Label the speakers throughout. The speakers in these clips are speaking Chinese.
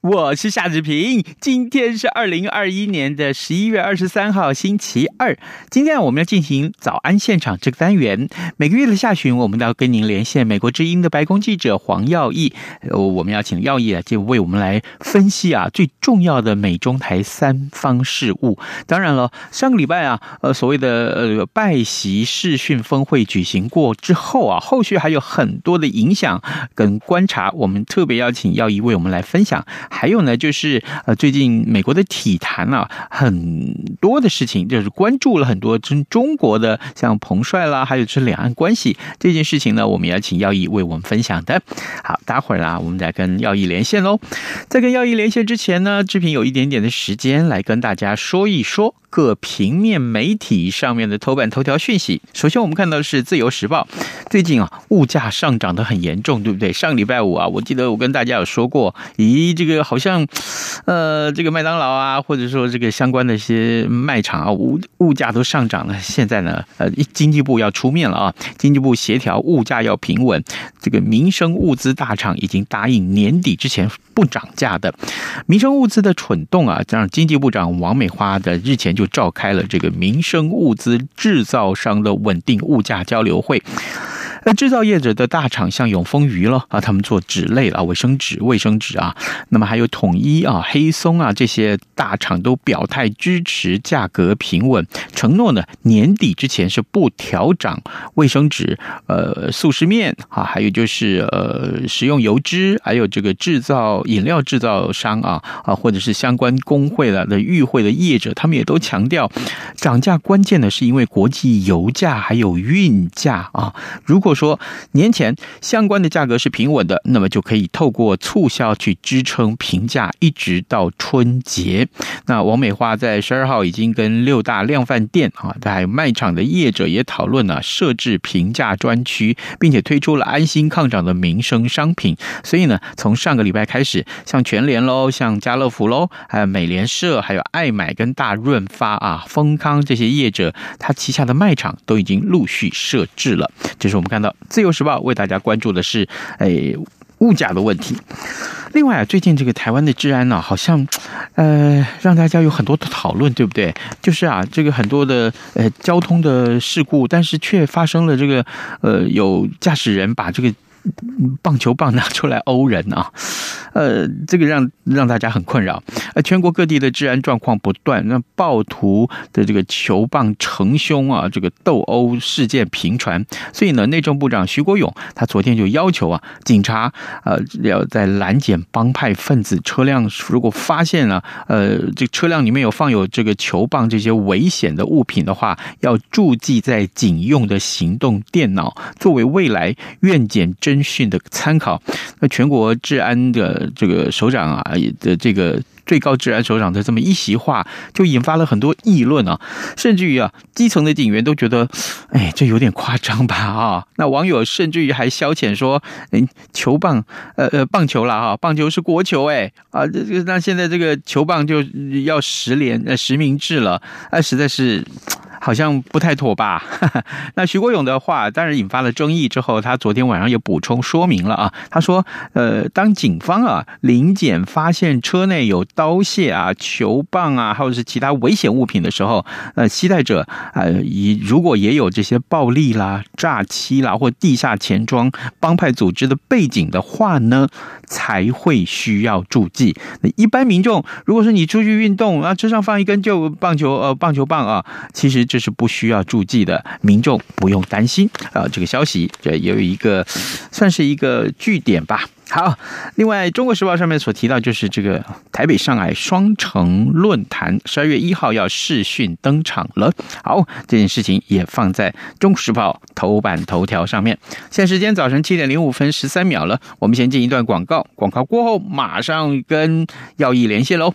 Speaker 1: 我是夏志平，今天是二零二一年的十一月二十三号，星期二。今天我们要进行早安现场这个单元。每个月的下旬，我们都要跟您连线美国之音的白宫记者黄耀义。呃，我们要请耀义啊，就为我们来分析啊最重要的美中台三方事务。当然了，上个礼拜啊，呃，所谓的呃拜习视讯峰会举行过之后啊，后续还有很多的影响跟观察，我们特别邀请耀义为我们来分享。还有呢，就是呃，最近美国的体坛啊，很多的事情就是关注了很多中中国的，像彭帅啦，还有是两岸关系这件事情呢，我们要请耀义为我们分享的。好，待会儿啊，我们再跟耀义连线喽。在跟耀义连线之前呢，志平有一点点的时间来跟大家说一说。各平面媒体上面的头版头条讯息，首先我们看到的是《自由时报》，最近啊，物价上涨得很严重，对不对？上礼拜五啊，我记得我跟大家有说过，咦，这个好像，呃，这个麦当劳啊，或者说这个相关的一些卖场啊，物物价都上涨了。现在呢，呃，经济部要出面了啊，经济部协调物价要平稳，这个民生物资大厂已经答应年底之前不涨价的。民生物资的蠢动啊，让经济部长王美花的日前就召开了这个民生物资制造商的稳定物价交流会。那制造业者的大厂像永丰余了啊，他们做纸类啊，卫生纸、卫生纸啊，那么还有统一啊、黑松啊这些大厂都表态支持价格平稳，承诺呢年底之前是不调涨卫生纸、呃速食面啊，还有就是呃食用油脂，还有这个制造饮料制造商啊啊或者是相关工会的的与会的业者，他们也都强调涨价关键呢是因为国际油价还有运价啊，如果。说年前相关的价格是平稳的，那么就可以透过促销去支撑平价，一直到春节。那王美花在十二号已经跟六大量贩店啊，还有卖场的业者也讨论了设置平价专区，并且推出了安心抗涨的民生商品。所以呢，从上个礼拜开始，像全联喽，像家乐福喽，还有美联社，还有爱买跟大润发啊、丰康这些业者，他旗下的卖场都已经陆续设置了。这是我们看。《自由时报》为大家关注的是，诶，物价的问题。另外啊，最近这个台湾的治安呢，好像，呃，让大家有很多的讨论，对不对？就是啊，这个很多的呃交通的事故，但是却发生了这个呃有驾驶人把这个。棒球棒拿出来殴人啊，呃，这个让让大家很困扰。呃，全国各地的治安状况不断，那暴徒的这个球棒成凶啊，这个斗殴事件频传。所以呢，内政部长徐国勇他昨天就要求啊，警察呃要在拦检帮派分子车辆，如果发现了呃这车辆里面有放有这个球棒这些危险的物品的话，要注记在警用的行动电脑，作为未来愿检侦侦讯的参考，那全国治安的这个首长啊的这个最高治安首长的这么一席话，就引发了很多议论啊，甚至于啊，基层的警员都觉得，哎，这有点夸张吧啊？那网友甚至于还消遣说，嗯，球棒，呃呃，棒球了哈，棒球是国球哎啊，这这那现在这个球棒就要实联呃实名制了，啊，实在是。好像不太妥吧？那徐国勇的话当然引发了争议。之后，他昨天晚上也补充说明了啊。他说：“呃，当警方啊临检发现车内有刀械啊、球棒啊，或者是其他危险物品的时候，呃，携带者呃，以如果也有这些暴力啦、诈欺啦或地下钱庄帮派组织的背景的话呢，才会需要注记。那一般民众，如果说你出去运动啊，车上放一根就棒球呃棒球棒啊，其实。这是不需要注记的，民众不用担心啊。这个消息这有一个算是一个据点吧。好，另外《中国时报》上面所提到，就是这个台北上海双城论坛十二月一号要试讯登场了。好，这件事情也放在《中国时报》头版头条上面。现在时间早晨七点零五分十三秒了，我们先进一段广告，广告过后马上跟耀毅连线喽。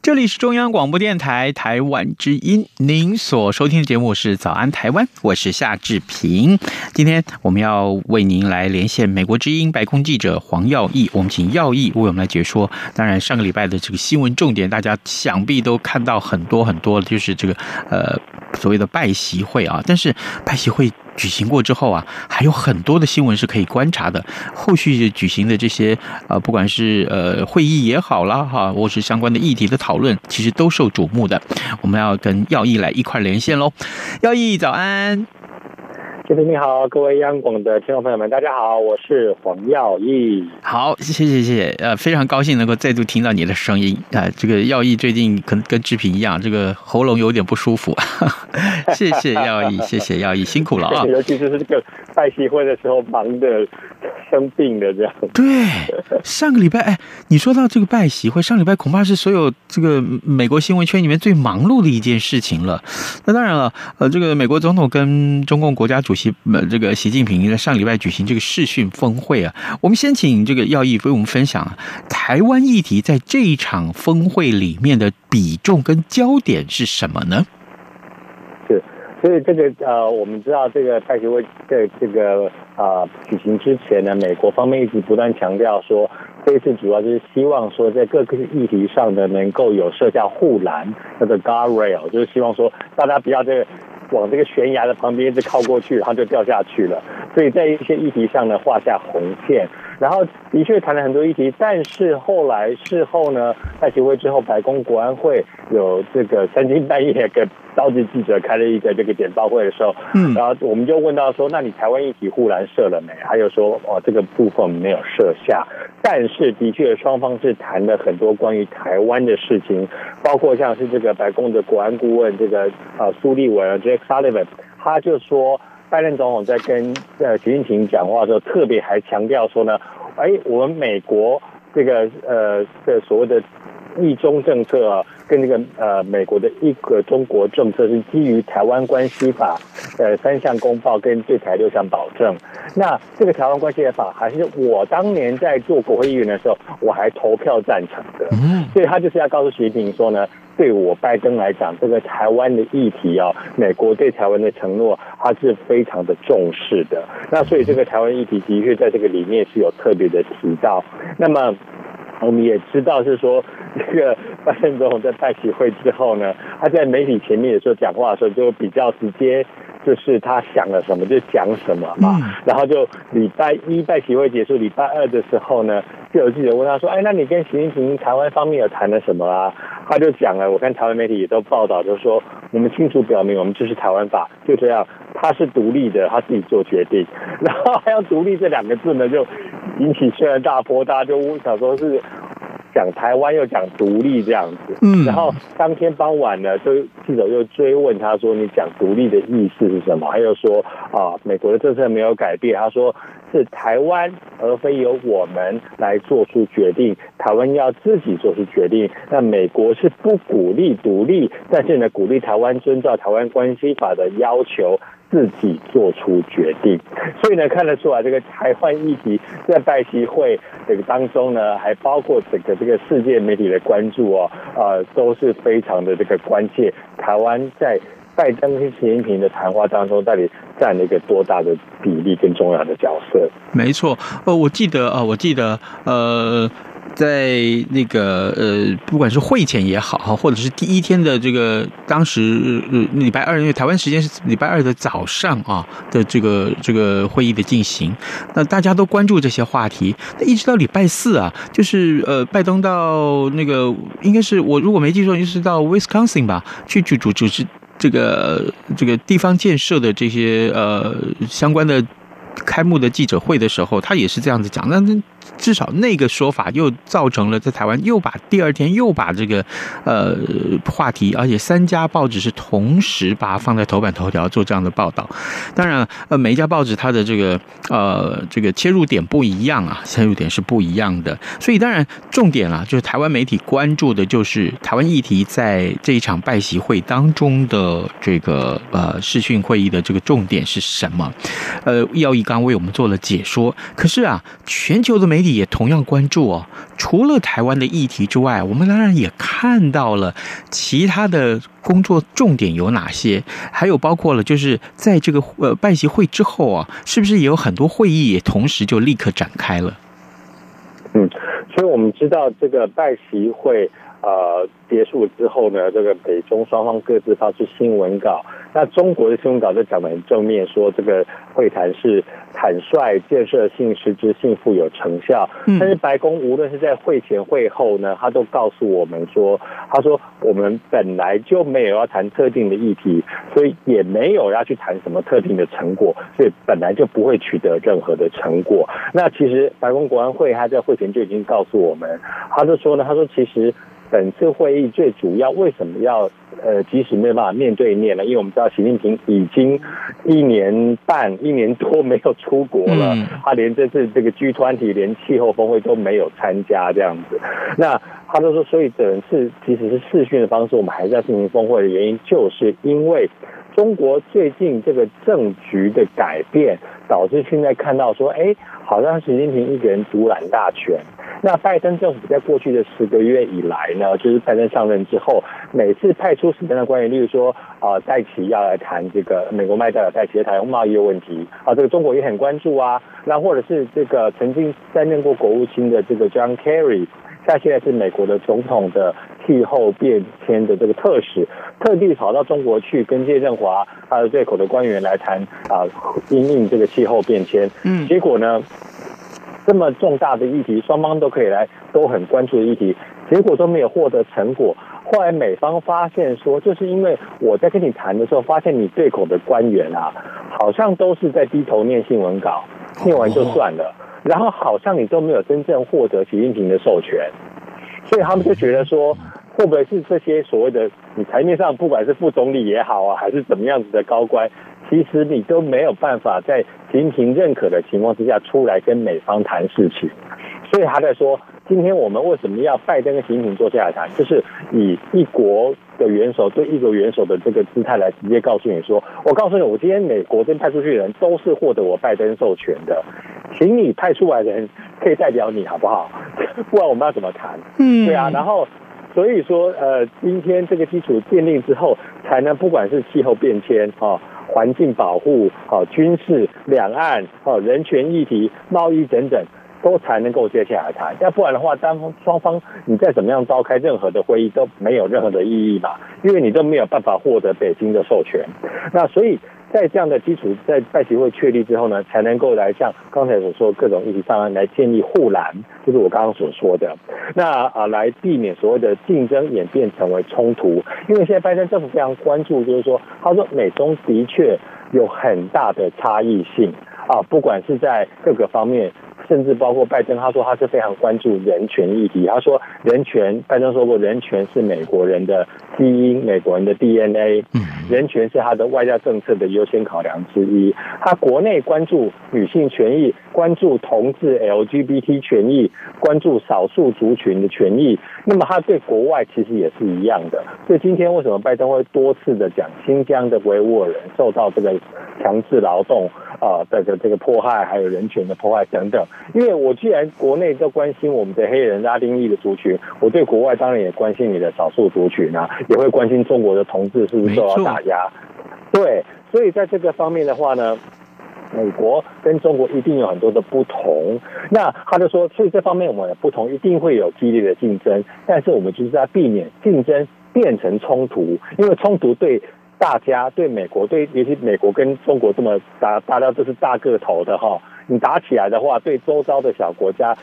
Speaker 1: 这里是中央广播电台台湾之音，您所收听的节目是《早安台湾》，我是夏志平。今天我们要为您来连线美国之音白宫记者黄耀义，我们请耀义为我们来解说。当然，上个礼拜的这个新闻重点，大家想必都看到很多很多，就是这个呃所谓的拜习会啊，但是拜习会。举行过之后啊，还有很多的新闻是可以观察的。后续举行的这些呃，不管是呃会议也好啦，哈，或是相关的议题的讨论，其实都受瞩目的。我们要跟耀毅来一块连线喽。耀毅，早安。
Speaker 2: 主持人你好，各位央广的听众朋友们，大家好，我是黄耀义。
Speaker 1: 好，谢谢谢谢，呃，非常高兴能够再度听到你的声音啊、呃。这个耀义最近可能跟志平一样，这个喉咙有点不舒服。谢谢耀义，谢谢耀义，辛苦了啊。
Speaker 2: 尤其是这个拜喜会的时候，忙的生病的这样。
Speaker 1: 对，上个礼拜，哎，你说到这个拜喜会，上礼拜恐怕是所有这个美国新闻圈里面最忙碌的一件事情了。那当然了，呃，这个美国总统跟中共国家主席呃这个习近平在上礼拜举行这个视讯峰会啊，我们先请这个耀毅为我们分享啊台湾议题在这一场峰会里面的比重跟焦点是什么呢？
Speaker 2: 所以这个呃，我们知道这个拜习会在这个啊、呃、举行之前呢，美国方面一直不断强调说，这次主要就是希望说在各个议题上呢，能够有设下护栏，叫做 guardrail，就是希望说大家不要这个。往这个悬崖的旁边一直靠过去，然后就掉下去了。所以在一些议题上呢，画下红线。然后的确谈了很多议题，但是后来事后呢，拜习会之后，白宫国安会有这个三更半夜给召集记者开了一个这个简报会的时候，嗯，然后我们就问到说，那你台湾议题护栏设了没？还有说，哦，这个部分没有设下。但是的确，双方是谈了很多关于台湾的事情，包括像是这个白宫的国安顾问这个啊苏立文 Jake Sullivan，他就说。拜登总统在跟呃习近平讲话的时候，特别还强调说呢，哎，我们美国这个呃的所谓的一中政策啊，跟这个呃美国的一个中国政策是基于台湾关系法呃三项公报跟对台六项保证。那这个台湾关系法还是我当年在做国会议员的时候，我还投票赞成的。所以他就是要告诉习近平说呢。对我拜登来讲，这个台湾的议题啊，美国对台湾的承诺，他是非常的重视的。那所以这个台湾议题的确在这个里面是有特别的提到。那么 我们也知道是说，这个拜登总统在拜习会之后呢，他在媒体前面的时候讲话的时候就比较直接。就是他想了什么就讲什么嘛，然后就礼拜一拜习会结束，礼拜二的时候呢，就有记者问他说：“哎，那你跟习近平台湾方面有谈了什么啊？”他就讲了，我看台湾媒体也都报道，就是说我们清楚表明我们支持台湾法，就这样，他是独立的，他自己做决定，然后还有独立这两个字呢，就引起轩然大波，大家就想说是。讲台湾又讲独立这样子，
Speaker 1: 嗯，
Speaker 2: 然后当天傍晚呢，就记者又追问他说：“你讲独立的意思是什么？”他又说：“啊，美国的政策没有改变。”他说：“是台湾，而非由我们来做出决定，台湾要自己做出决定。那美国是不鼓励独立，但是呢，鼓励台湾遵照台湾关系法的要求。”自己做出决定，所以呢，看得出来这个台湾议题在拜习会这个当中呢，还包括整个这个世界媒体的关注哦，呃，都是非常的这个关切。台湾在拜登跟习近平的谈话当中，到底占了一个多大的比例跟重要的角色？
Speaker 1: 没错，呃，我记得啊，我记得，呃。在那个呃，不管是会前也好，或者是第一天的这个当时呃礼拜二，因为台湾时间是礼拜二的早上啊的这个这个会议的进行，那大家都关注这些话题。那一直到礼拜四啊，就是呃拜登到那个应该是我如果没记错，就是到 Wisconsin 吧，去去主主持这个这个地方建设的这些呃相关的开幕的记者会的时候，他也是这样子讲。那那。至少那个说法又造成了在台湾又把第二天又把这个呃话题，而且三家报纸是同时把它放在头版头条做这样的报道。当然，呃，每一家报纸它的这个呃这个切入点不一样啊，切入点是不一样的。所以当然重点啊，就是台湾媒体关注的就是台湾议题在这一场拜习会当中的这个呃视讯会议的这个重点是什么？呃，易耀毅刚为我们做了解说。可是啊，全球的媒体。也同样关注哦。除了台湾的议题之外，我们当然也看到了其他的工作重点有哪些，还有包括了就是在这个呃拜习会之后啊，是不是也有很多会议也同时就立刻展开了？
Speaker 2: 嗯，所以我们知道这个拜习会呃结束之后呢，这个北中双方各自发出新闻稿。那中国的新闻稿就讲得很正面，说这个会谈是坦率、建设性、实质性、富有成效。但是白宫无论是在会前会后呢，他都告诉我们说，他说我们本来就没有要谈特定的议题，所以也没有要去谈什么特定的成果，所以本来就不会取得任何的成果。那其实白宫国安会他在会前就已经告诉我们，他就说呢，他说其实。本次会议最主要为什么要呃，即使没有办法面对面呢？因为我们知道习近平已经一年半、一年多没有出国了，他连这次这个 G 团体连气候峰会都没有参加这样子。那他就说，所以这次即使是视讯的方式，我们还是要进行峰会的原因，就是因为中国最近这个政局的改变，导致现在看到说，哎，好像习近平一个人独揽大权。那拜登政府在过去的十个月以来呢，就是拜登上任之后，每次派出什么样的官员，例如说啊，戴奇要来谈这个美国麦代表戴琪谈贸易的问题啊，这个中国也很关注啊。那或者是这个曾经担任过国务卿的这个 John Kerry，他现在是美国的总统的气候变迁的这个特使，特地跑到中国去跟谢振华还有对口的官员来谈啊，因应这个气候变迁。嗯，结果呢？这么重大的议题，双方都可以来，都很关注的议题，结果都没有获得成果。后来美方发现说，就是因为我在跟你谈的时候，发现你对口的官员啊，好像都是在低头念新闻稿，念完就算了，然后好像你都没有真正获得习近平的授权，所以他们就觉得说，会不会是这些所谓的你台面上不管是副总理也好啊，还是怎么样子的高官？其实你都没有办法在习近平认可的情况之下出来跟美方谈事情，所以他在说，今天我们为什么要拜登跟习近平坐下来谈，就是以一国的元首对一国元首的这个姿态来直接告诉你说，我告诉你，我今天美国这边派出去的人都是获得我拜登授权的，请你派出来的人可以代表你好不好？不然我们要怎么谈？嗯，对啊，然后所以说，呃，今天这个基础奠定之后，才能不管是气候变迁啊。环境保护、好军事、两岸、好人权议题、贸易等等，都才能够接下来谈。要不然的话，单方双方你再怎么样召开任何的会议都没有任何的意义嘛，因为你都没有办法获得北京的授权。那所以。在这样的基础，在拜习会确立之后呢，才能够来像刚才所说各种议题上来建立护栏，就是我刚刚所说的。那啊，来避免所谓的竞争演变成为冲突。因为现在拜登政府非常关注，就是说，他说美中的确有很大的差异性啊，不管是在各个方面，甚至包括拜登，他说他是非常关注人权议题。他说人权，拜登说过，人权是美国人的基因，美国人的 DNA，人权是他的外交政策的优先考量之一。他国内关注女性权益，关注同志 LGBT 权益，关注少数族群的权益。那么他对国外其实也是一样的。所以今天为什么拜登会多次的讲新疆的维吾尔人受到这个强制劳动啊这个这个迫害，还有人权的迫害等等？因为我既然国内都关心我们的黑人、拉丁裔的族群，我对国外当然也关心你的少数族群啊，也会关心中国的同志是不是受到打压。对，所以在这个方面的话呢。美国跟中国一定有很多的不同，那他就说，所以这方面我们的不同一定会有激烈的竞争，但是我们就是在避免竞争变成冲突，因为冲突对大家、对美国、对尤其美国跟中国这么大，大家都是大个头的哈，你打起来的话，对周遭的小国家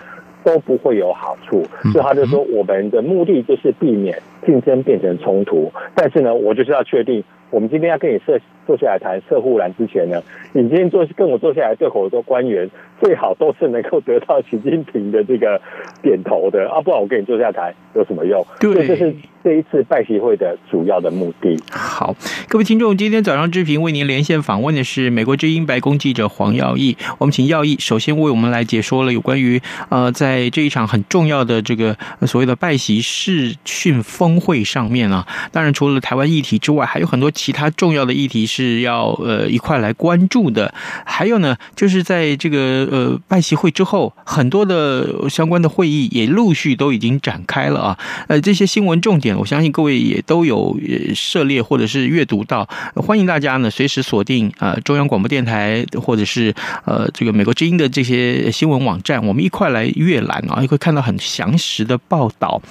Speaker 2: 都不会有好处，所以他就说，我们的目的就是避免竞争变成冲突，但是呢，我就是要确定。我们今天要跟你设坐下来谈设护栏之前呢，你今天坐跟我坐下来对口的官员最好都是能够得到习近平的这个点头的啊，不然我跟你坐下来谈有什么用？对，这是这一次拜习会的主要的目的。
Speaker 1: 好，各位听众，今天早上之平为您连线访问的是美国之音白宫记者黄耀毅，我们请耀毅首先为我们来解说了有关于呃在这一场很重要的这个所谓的拜习视讯峰会上面啊，当然除了台湾议题之外，还有很多。其他重要的议题是要呃一块来关注的，还有呢，就是在这个呃拜习会之后，很多的相关的会议也陆续都已经展开了啊。呃，这些新闻重点，我相信各位也都有涉猎或者是阅读到，欢迎大家呢随时锁定呃中央广播电台或者是呃这个美国之音的这些新闻网站，我们一块来阅览啊，也会看到很详实的报道。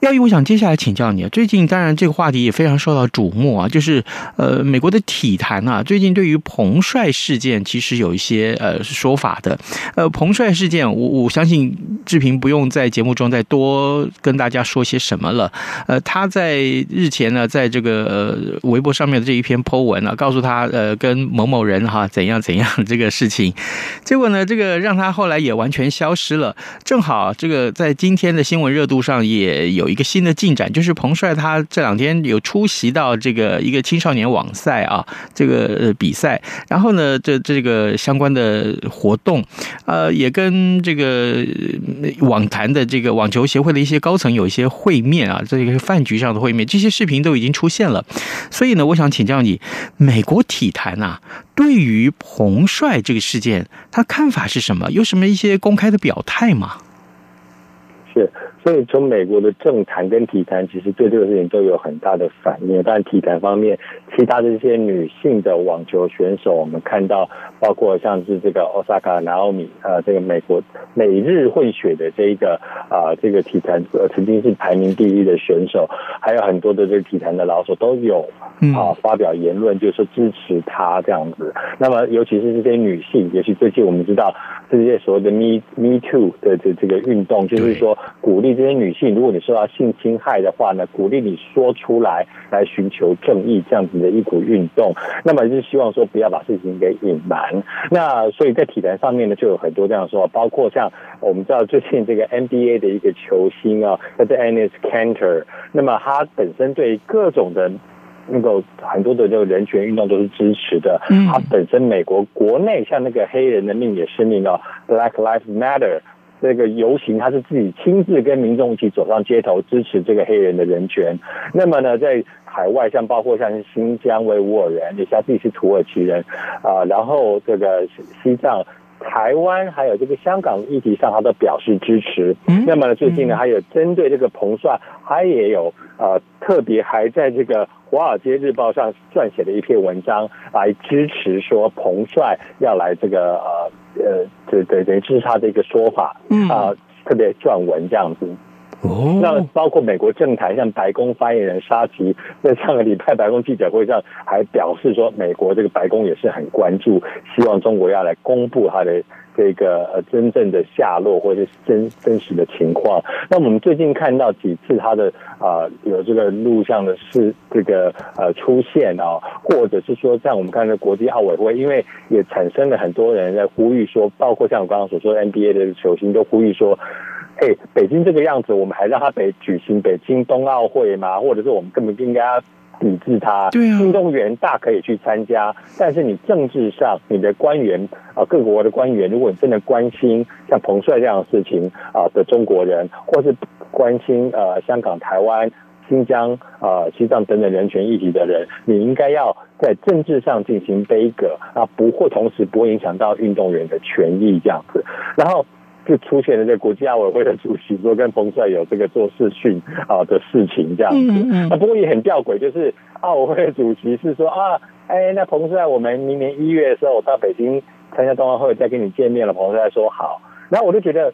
Speaker 1: 耀毅，我想接下来请教你啊。最近当然这个话题也非常受到瞩目啊，就是呃美国的体坛啊，最近对于彭帅事件其实有一些呃说法的。呃，彭帅事件，我我相信志平不用在节目中再多跟大家说些什么了。呃，他在日前呢，在这个呃微博上面的这一篇 po 文啊，告诉他呃跟某某人哈怎样怎样这个事情，结果呢，这个让他后来也完全消失了。正好这个在今天的新闻热度上也有。一个新的进展就是彭帅他这两天有出席到这个一个青少年网赛啊，这个比赛，然后呢，这这个相关的活动，呃，也跟这个网坛的这个网球协会的一些高层有一些会面啊，这个饭局上的会面，这些视频都已经出现了。所以呢，我想请教你，美国体坛啊，对于彭帅这个事件，他看法是什么？有什么一些公开的表态吗？
Speaker 2: 是。所以，从美国的政坛跟体坛，其实对这个事情都有很大的反应。但体坛方面，其他的这些女性的网球选手，我们看到，包括像是这个 Osaka Naomi，呃，这个美国美日混血的这一个啊、呃，这个体坛呃曾经是排名第一的选手，还有很多的这个体坛的老手都有啊发表言论，就是说支持他这样子。那么，尤其是这些女性，也许最近我们知道这些所谓的 Me Me Too 的这这个运动，就是说鼓励。这些女性，如果你受到性侵害的话呢，鼓励你说出来，来寻求正义，这样子的一股运动。那么就是希望说不要把事情给隐瞒。那所以在体坛上面呢，就有很多这样说，包括像我们知道最近这个 NBA 的一个球星啊，叫做 Enes Cantor，。那么他本身对各种的那个很多的这个人权运动都是支持的。他本身美国国内像那个黑人的命也是命哦，Black Lives Matter。这个游行，他是自己亲自跟民众一起走上街头支持这个黑人的人权。那么呢，在海外，像包括像新疆维吾尔人，也像自己是土耳其人啊，然后这个西藏、台湾还有这个香港议题上，他都表示支持。那么呢，最近呢，还有针对这个彭帅，他也有呃，特别还在这个。《华尔街日报》上撰写的一篇文章来支持说彭帅要来这个呃呃对对对支持他的一个说法啊，特别撰文这样子。
Speaker 1: 哦，
Speaker 2: 那包括美国政坛，像白宫发言人沙奇 在上个礼拜白宫记者会上还表示说，美国这个白宫也是很关注，希望中国要来公布他的。这个呃真正的下落或者是真真实的情况，那我们最近看到几次他的啊、有这个录像的是这个呃出现啊，或者是说像我们看到国际奥委会，因为也产生了很多人在呼吁说，包括像我刚刚所说的 NBA 的球星都呼吁说，哎，北京这个样子，我们还让他北举行北京冬奥会吗？或者是我们根本不应该要抵制他，
Speaker 1: 对啊，
Speaker 2: 运动员大可以去参加，但是你政治上，你的官员啊，各国的官员，如果你真的关心像彭帅这样的事情啊的中国人，或是关心呃香港、台湾、新疆啊、西藏等等人权议题的人，你应该要在政治上进行杯葛啊，不会同时不会影响到运动员的权益这样子，然后。就出现了这国际奥委会的主席说跟彭帅有这个做视讯啊的事情这样子，那不过也很吊诡，就是奥委会的主席是说啊，哎，那彭帅我们明年一月的时候到北京参加冬奥会再跟你见面了，彭帅说好，然后我就觉得。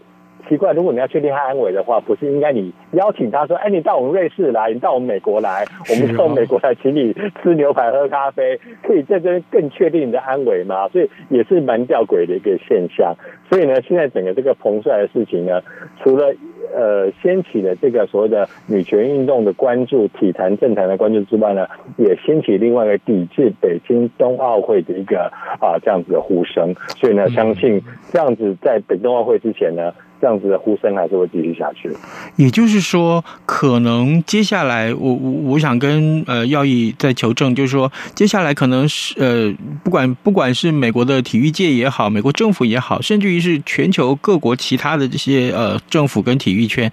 Speaker 2: 奇怪，如果你要确定他安危的话，不是应该你邀请他说，哎，你到我们瑞士来，你到我们美国来，我们到美国来，请你吃牛排、喝咖啡，可以在这边更确定你的安危吗？所以也是蛮吊诡的一个现象。所以呢，现在整个这个彭帅的事情呢，除了呃掀起了这个所谓的女权运动的关注、体坛政坛的关注之外呢，也掀起另外一个抵制北京冬奥会的一个啊这样子的呼声。所以呢，相信这样子在北京冬奥会之前呢。这样子的呼声还是会继续下去。
Speaker 1: 也就是说，可能接下来我我我想跟呃耀毅再求证，就是说，接下来可能是呃不管不管是美国的体育界也好，美国政府也好，甚至于是全球各国其他的这些呃政府跟体育圈，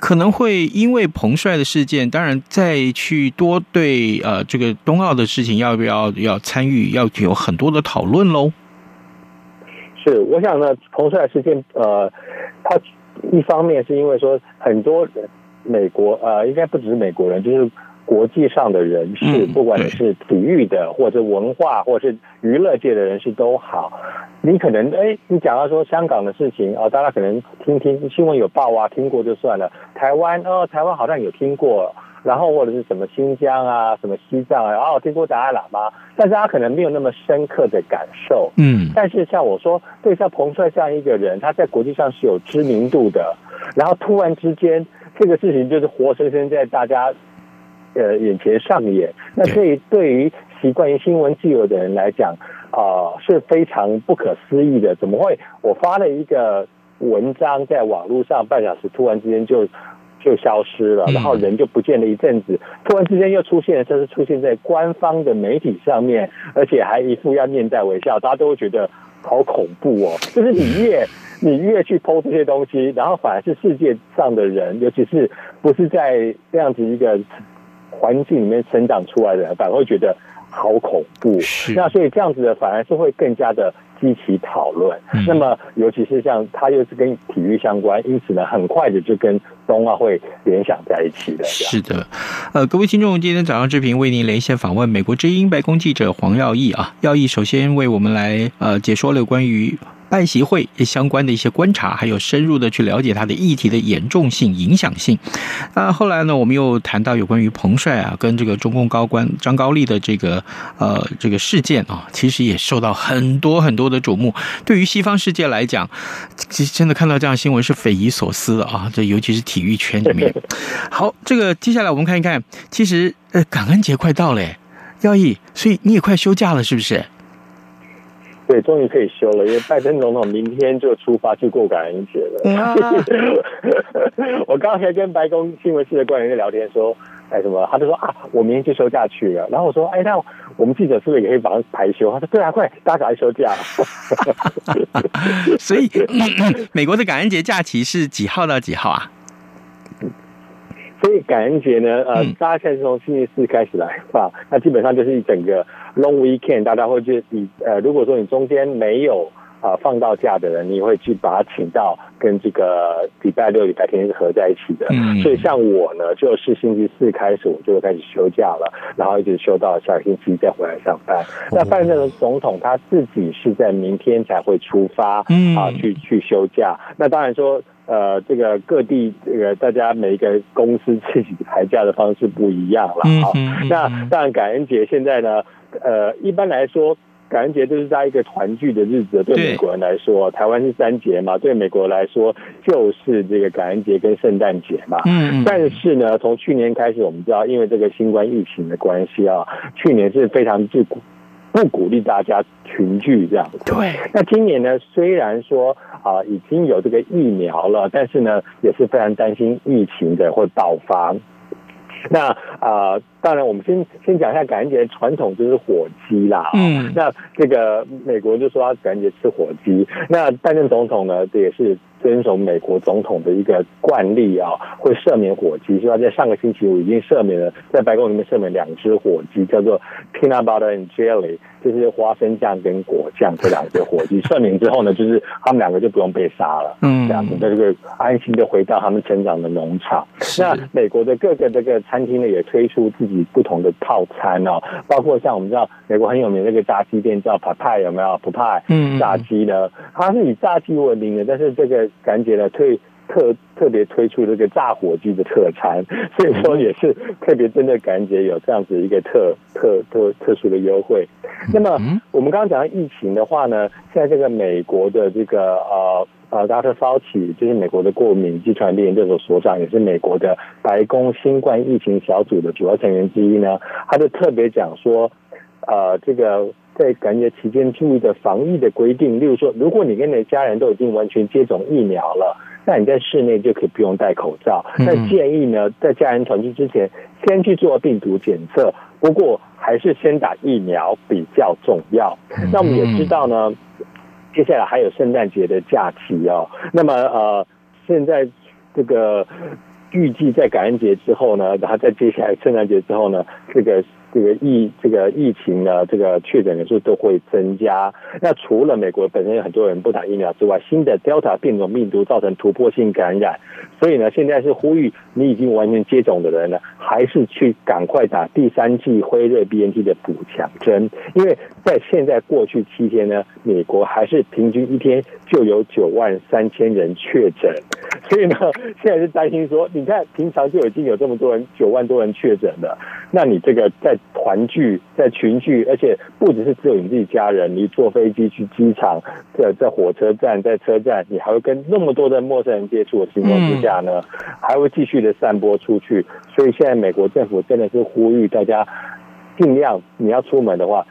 Speaker 1: 可能会因为彭帅的事件，当然再去多对呃这个冬奥的事情要不要要参与，要有很多的讨论喽。
Speaker 2: 是，我想呢，彭帅事件，呃，他一方面是因为说很多美国，呃，应该不只是美国人，就是国际上的人士，不管你是体育的，或者文化，或者是娱乐界的人士都好，你可能，哎，你讲到说香港的事情啊，大家可能听听新闻有报啊，听过就算了。台湾，哦，台湾好像有听过。然后或者是什么新疆啊，什么西藏啊，然后听过达赖喇嘛，但是他可能没有那么深刻的感受。嗯，但是像我说，对像彭帅这样一个人，他在国际上是有知名度的，然后突然之间这个事情就是活生生在大家呃眼前上演，那这对于习惯于新闻自由的人来讲啊、呃、是非常不可思议的。怎么会我发了一个文章在网络上半小时，突然之间就。就消失了，然后人就不见了一阵子，突然之间又出现了，这是出现在官方的媒体上面，而且还一副要面带微笑，大家都会觉得好恐怖哦。就是你越 你越去 po 这些东西，然后反而是世界上的人，尤其是不是在这样子一个环境里面生长出来的人，反而会觉得好恐怖。那所以这样子的反而是会更加的。激起讨论，那么尤其是像他又是跟体育相关，因此呢，很快的就跟冬奥会联想在一起的。
Speaker 1: 是的，呃，各位听众，今天早上志平为您连线访问美国之音白宫记者黄耀义啊，耀义首先为我们来呃解说了关于。拜习会相关的一些观察，还有深入的去了解它的议题的严重性、影响性。那后来呢，我们又谈到有关于彭帅啊，跟这个中共高官张高丽的这个呃这个事件啊，其实也受到很多很多的瞩目。对于西方世界来讲，其实真的看到这样新闻是匪夷所思的啊！这尤其是体育圈里面。好，这个接下来我们看一看，其实呃感恩节快到了，耀毅，所以你也快休假了，是不是？
Speaker 2: 对，终于可以休了，因为拜登总统明天就出发去过感恩节了。啊、我刚才跟白宫新闻室的官员在聊天说，哎，什么？他就说啊，我明天就休假去了。然后我说，哎，那我们记者是不是也可以马上排休？他说，对啊，快，大家赶快休假。
Speaker 1: 所以、嗯，美国的感恩节假期是几号到几号啊？
Speaker 2: 所以感恩节呢，呃，大家现在是从星期四开始来放，那基本上就是一整个 long weekend，大家会去你呃，如果说你中间没有啊、呃、放到假的人，你会去把他请到跟这个礼拜六、礼拜天是合在一起的。嗯，所以像我呢，就是星期四开始我就会开始休假了，然后一直休到下个星期一再回来上班。那拜登总统他自己是在明天才会出发，嗯啊，去去休假。那当然说。呃，这个各地这个大家每一个公司自己排假的方式不一样了啊。那当然感恩节现在呢，呃，一般来说。感恩节就是在一个团聚的日子，对美国人来说，台湾是三节嘛，对美国来说就是这个感恩节跟圣诞节嘛。嗯。但是呢，从去年开始，我们知道，因为这个新冠疫情的关系啊，去年是非常不鼓励大家群聚这样子。对。那今年呢，虽然说啊已经有这个疫苗了，但是呢，也是非常担心疫情的会爆发。那啊、呃，当然，我们先先讲一下感恩节的传统就是火鸡啦。嗯，那这个美国就说要感恩节吃火鸡。那拜登总统呢，这也是遵守美国总统的一个惯例啊，会赦免火鸡。所以他在上个星期五已经赦免了，在白宫里面赦免两只火鸡，叫做 Peanut Butter and Jelly。就是花生酱跟果酱这两只火鸡赦免之后呢，就是他们两个就不用被杀了，嗯，这样子，那这个安心的回到他们成长的农场。那美国的各个这个餐厅呢，也推出自己不同的套餐哦，包括像我们知道美国很有名的那个炸鸡店叫 Popeye 有没有？Popeye 嗯，炸鸡呢，它是以炸鸡闻名的，但是这个感觉呢推。特特别推出这个炸火鸡的特餐，所以说也是特别针对感恩节有这样子一个特特特特殊的优惠。那么我们刚刚讲到疫情的话呢，现在这个美国的这个呃呃，Dr. Fauci 就是美国的过敏及传染病研究所所长，也是美国的白宫新冠疫情小组的主要成员之一呢，他就特别讲说，呃，这个在感恩节期间注意的防疫的规定，例如说，如果你跟你的家人都已经完全接种疫苗了。那你在室内就可以不用戴口罩。那建议呢，在家人团聚之前，先去做病毒检测。不过还是先打疫苗比较重要。那我们也知道呢，接下来还有圣诞节的假期哦。那么呃，现在这个预计在感恩节之后呢，然后在接下来圣诞节之后呢，这个。这个疫这个疫情呢，这个确诊人数都会增加。那除了美国本身有很多人不打疫苗之外，新的 Delta 变种病毒造成突破性感染，所以呢，现在是呼吁你已经完全接种的人呢，还是去赶快打第三剂辉瑞 BNT 的补强针，因为在现在过去七天呢，美国还是平均一天就有九万三千人确诊，所以呢，现在是担心说，你看平常就已经有这么多人九万多人确诊了，那你这个在团聚在群聚，而且不只是只有你自己家人，你坐飞机去机场，在在火车站，在车站，你还会跟那么多的陌生人接触的情况之下呢，还会继续的散播出去。所以现在美国政府真的是呼吁大家，尽量你要出门的话，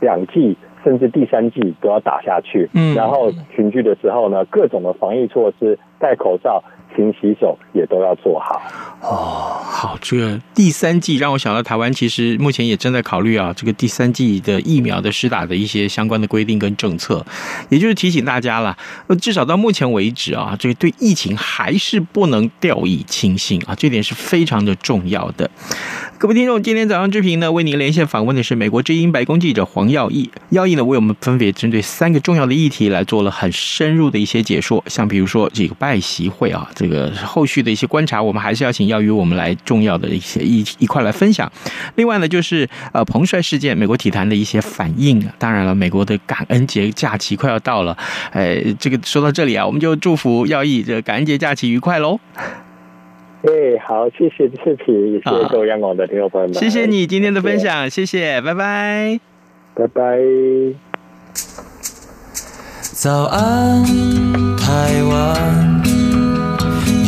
Speaker 2: 两剂甚至第三剂都要打下去。然后群聚的时候呢，各种的防疫措施，戴口罩。勤洗手也都要做好
Speaker 1: 哦。好，这个第三季让我想到台湾，其实目前也正在考虑啊，这个第三季的疫苗的施打的一些相关的规定跟政策，也就是提醒大家了。呃，至少到目前为止啊，这个对疫情还是不能掉以轻心啊，这点是非常的重要的。各位听众，今天早上之平呢，为您连线访问的是美国之音白宫记者黄耀毅。耀毅呢，为我们分别针对三个重要的议题来做了很深入的一些解说，像比如说这个拜习会啊，这个后续的一些观察，我们还是要请耀宇我们来重要的一些一一块来分享。另外呢，就是呃彭帅事件，美国体坛的一些反应。当然了，美国的感恩节假期快要到了，呃，这个说到这里啊，我们就祝福耀毅这个感恩节假期愉快喽。
Speaker 2: 哎，好，谢谢视频，也谢谢各位央广的听众朋友们。
Speaker 1: 谢谢你今天的分享，谢谢，拜拜，
Speaker 2: 拜拜。
Speaker 3: 早安，台湾，你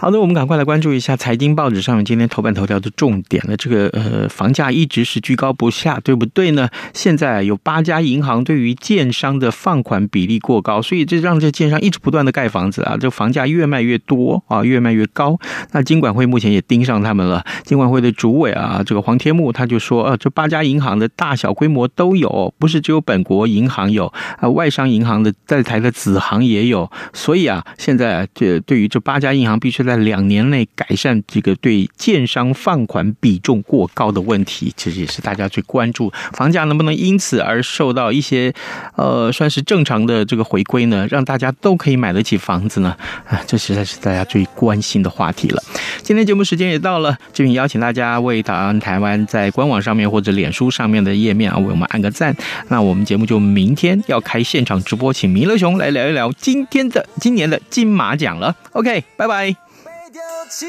Speaker 1: 好的，我们赶快来关注一下财经报纸上面今天头版头条的重点了。这个呃，房价一直是居高不下，对不对呢？现在有八家银行对于建商的放款比例过高，所以这让这建商一直不断的盖房子啊，这房价越卖越多啊，越卖越高。那金管会目前也盯上他们了。金管会的主委啊，这个黄天牧他就说，呃，这八家银行的大小规模都有，不是只有本国银行有啊，外商银行的在台的子行也有。所以啊，现在这对于这八家银行必须在在两年内改善这个对建商放款比重过高的问题，其实也是大家最关注。房价能不能因此而受到一些呃算是正常的这个回归呢？让大家都可以买得起房子呢？啊，这实在是大家最关心的话题了。今天节目时间也到了，这边邀请大家为台湾台湾在官网上面或者脸书上面的页面啊，为我们按个赞。那我们节目就明天要开现场直播，请弥勒熊来聊一聊今天的今年的金马奖了。OK，拜拜。丢弃